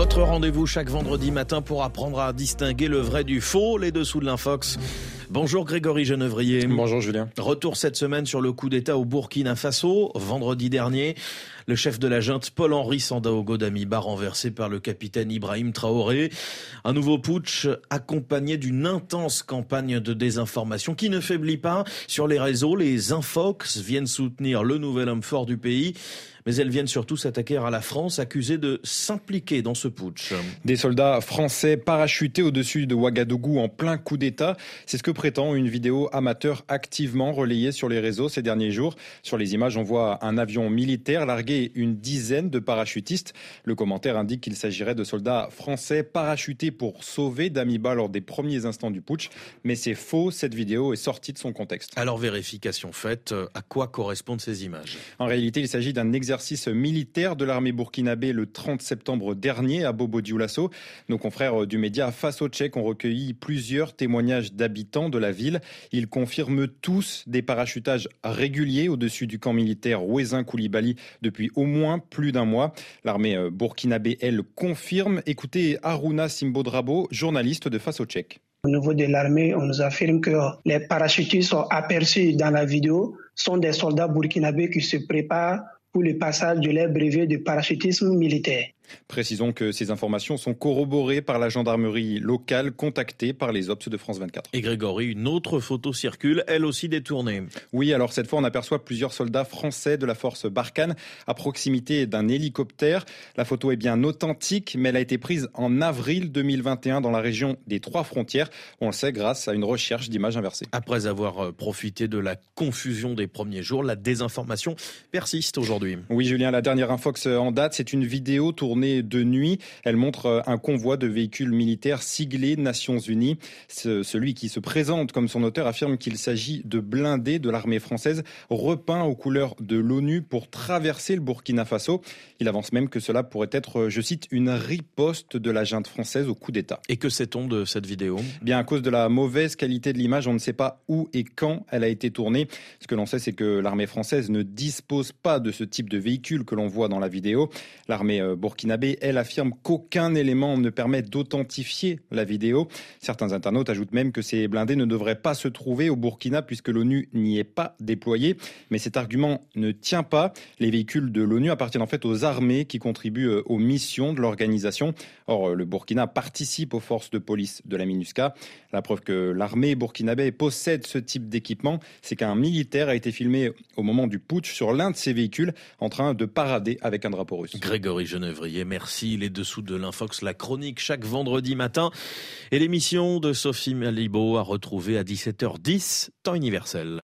Votre rendez-vous chaque vendredi matin pour apprendre à distinguer le vrai du faux, les dessous de l'infox. Bonjour Grégory Genevrier. Bonjour Julien. Retour cette semaine sur le coup d'État au Burkina Faso. Vendredi dernier, le chef de la junte Paul-Henri Sandaogo Damiba renversé par le capitaine Ibrahim Traoré. Un nouveau putsch accompagné d'une intense campagne de désinformation qui ne faiblit pas. Sur les réseaux, les Infox viennent soutenir le nouvel homme fort du pays mais elles viennent surtout s'attaquer à la France, accusée de s'impliquer dans ce putsch. Des soldats français parachutés au-dessus de Ouagadougou en plein coup d'État, c'est ce que prétend une vidéo amateur activement relayée sur les réseaux ces derniers jours. Sur les images, on voit un avion militaire larguer une dizaine de parachutistes. Le commentaire indique qu'il s'agirait de soldats français parachutés pour sauver Damiba lors des premiers instants du putsch, mais c'est faux, cette vidéo est sortie de son contexte. Alors vérification faite, à quoi correspondent ces images? En réalité, il s'agit d'un exercice militaire de l'armée burkinabé le 30 septembre dernier à Bobo Dioulasso. Nos confrères du média Face au Tchèque ont recueilli plusieurs témoignages d'habitants de la ville. Ils confirment tous des parachutages réguliers au-dessus du camp militaire Ouezin Koulibaly depuis au moins plus d'un mois. L'armée euh, burkinabé, elle, confirme. Écoutez Aruna Simbodrabo, journaliste de Face au Tchèque. Au niveau de l'armée, on nous affirme que les parachutistes sont aperçus dans la vidéo sont des soldats burkinabés qui se préparent pour le passage de leur brevet de parachutisme militaire. Précisons que ces informations sont corroborées par la gendarmerie locale contactée par les Ops de France 24. Et Grégory, une autre photo circule, elle aussi détournée. Oui, alors cette fois, on aperçoit plusieurs soldats français de la force Barkhane à proximité d'un hélicoptère. La photo est bien authentique, mais elle a été prise en avril 2021 dans la région des Trois Frontières. On le sait grâce à une recherche d'images inversées. Après avoir euh, profité de la confusion des premiers jours, la désinformation persiste aujourd'hui. Oui, Julien, la dernière infox en date, c'est une vidéo tournée de nuit. Elle montre euh, un convoi de véhicules militaires siglés Nations Unies. celui qui se présente comme son auteur affirme qu'il s'agit de blindés de l'armée française repeints aux couleurs de l'ONU pour traverser le Burkina Faso. Il avance même que cela pourrait être, euh, je cite, une riposte de la junte française au coup d'État. Et que sait-on de cette vidéo? Bien, à cause de la mauvaise qualité de l'image, on ne sait pas où et quand elle a été tournée. Ce que l'on sait, c'est que l'armée française ne dispose pas de ce type de véhicule que l'on voit dans la vidéo. L'armée euh, elle affirme qu'aucun élément ne permet d'authentifier la vidéo. Certains internautes ajoutent même que ces blindés ne devraient pas se trouver au Burkina puisque l'ONU n'y est pas déployée. Mais cet argument ne tient pas. Les véhicules de l'ONU appartiennent en fait aux armées qui contribuent euh, aux missions de l'organisation. Or, euh, le Burkina participe aux forces de police de la MINUSCA. La preuve que l'armée burkinabé possède ce type d'équipement, c'est qu'un militaire a été filmé au moment du putsch sur l'un de ses véhicules en train de parader avec un drapeau russe. Grégory Genevrier merci. Les dessous de l'Infox, la chronique chaque vendredi matin. Et l'émission de Sophie Malibo à retrouver à 17h10, temps universel.